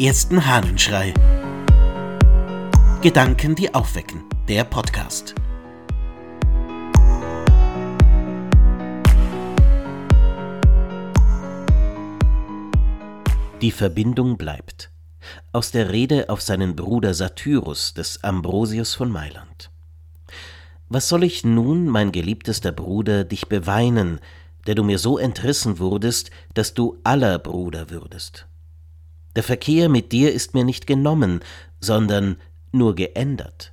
ersten Hahnenschrei. Gedanken, die aufwecken. Der Podcast. Die Verbindung bleibt. Aus der Rede auf seinen Bruder Satyrus des Ambrosius von Mailand. Was soll ich nun, mein geliebtester Bruder, dich beweinen, der du mir so entrissen wurdest, dass du aller Bruder würdest? Der Verkehr mit dir ist mir nicht genommen, sondern nur geändert.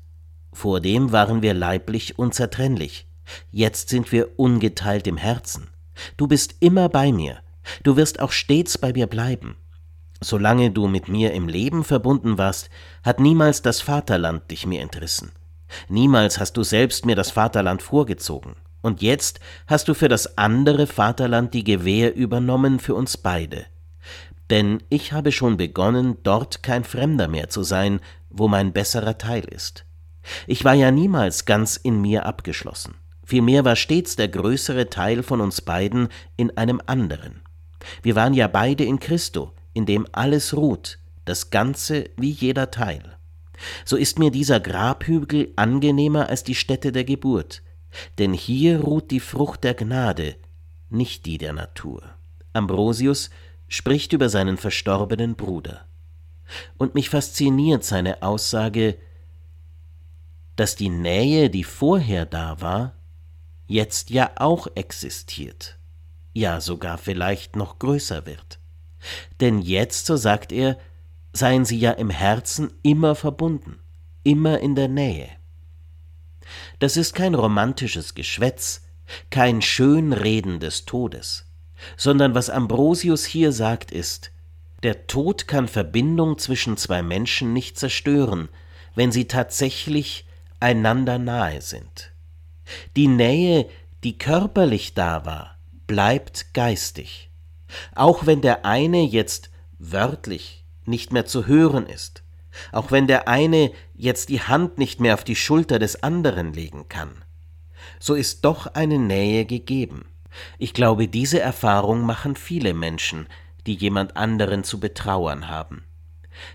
Vordem waren wir leiblich unzertrennlich, jetzt sind wir ungeteilt im Herzen. Du bist immer bei mir, du wirst auch stets bei mir bleiben. Solange du mit mir im Leben verbunden warst, hat niemals das Vaterland dich mir entrissen. Niemals hast du selbst mir das Vaterland vorgezogen. Und jetzt hast du für das andere Vaterland die Gewähr übernommen für uns beide. Denn ich habe schon begonnen, dort kein Fremder mehr zu sein, wo mein besserer Teil ist. Ich war ja niemals ganz in mir abgeschlossen. Vielmehr war stets der größere Teil von uns beiden in einem anderen. Wir waren ja beide in Christo, in dem alles ruht, das Ganze wie jeder Teil. So ist mir dieser Grabhügel angenehmer als die Stätte der Geburt, denn hier ruht die Frucht der Gnade, nicht die der Natur. Ambrosius spricht über seinen verstorbenen Bruder. Und mich fasziniert seine Aussage, dass die Nähe, die vorher da war, jetzt ja auch existiert, ja sogar vielleicht noch größer wird. Denn jetzt, so sagt er, seien sie ja im Herzen immer verbunden, immer in der Nähe. Das ist kein romantisches Geschwätz, kein Schönreden des Todes, sondern was Ambrosius hier sagt ist, der Tod kann Verbindung zwischen zwei Menschen nicht zerstören, wenn sie tatsächlich einander nahe sind. Die Nähe, die körperlich da war, bleibt geistig. Auch wenn der eine jetzt wörtlich nicht mehr zu hören ist, auch wenn der eine jetzt die Hand nicht mehr auf die Schulter des anderen legen kann, so ist doch eine Nähe gegeben. Ich glaube, diese Erfahrung machen viele Menschen, die jemand anderen zu betrauern haben,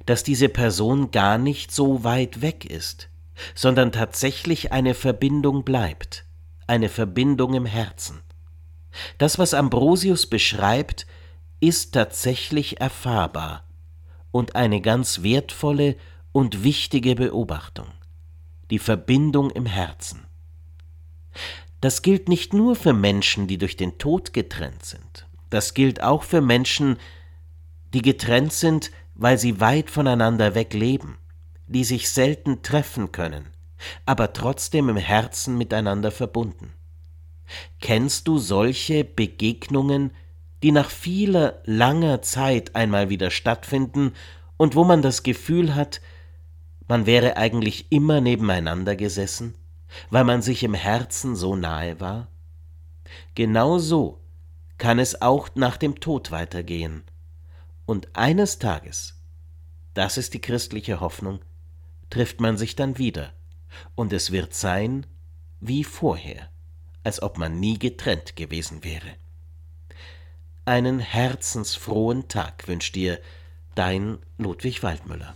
dass diese Person gar nicht so weit weg ist, sondern tatsächlich eine Verbindung bleibt, eine Verbindung im Herzen. Das, was Ambrosius beschreibt, ist tatsächlich erfahrbar und eine ganz wertvolle und wichtige Beobachtung, die Verbindung im Herzen. Das gilt nicht nur für Menschen, die durch den Tod getrennt sind, das gilt auch für Menschen, die getrennt sind, weil sie weit voneinander weg leben, die sich selten treffen können, aber trotzdem im Herzen miteinander verbunden. Kennst du solche Begegnungen, die nach vieler langer Zeit einmal wieder stattfinden und wo man das Gefühl hat, man wäre eigentlich immer nebeneinander gesessen, weil man sich im Herzen so nahe war? Genau so kann es auch nach dem Tod weitergehen. Und eines Tages, das ist die christliche Hoffnung, trifft man sich dann wieder, und es wird sein wie vorher, als ob man nie getrennt gewesen wäre. Einen herzensfrohen Tag wünscht dir dein Ludwig Waldmüller.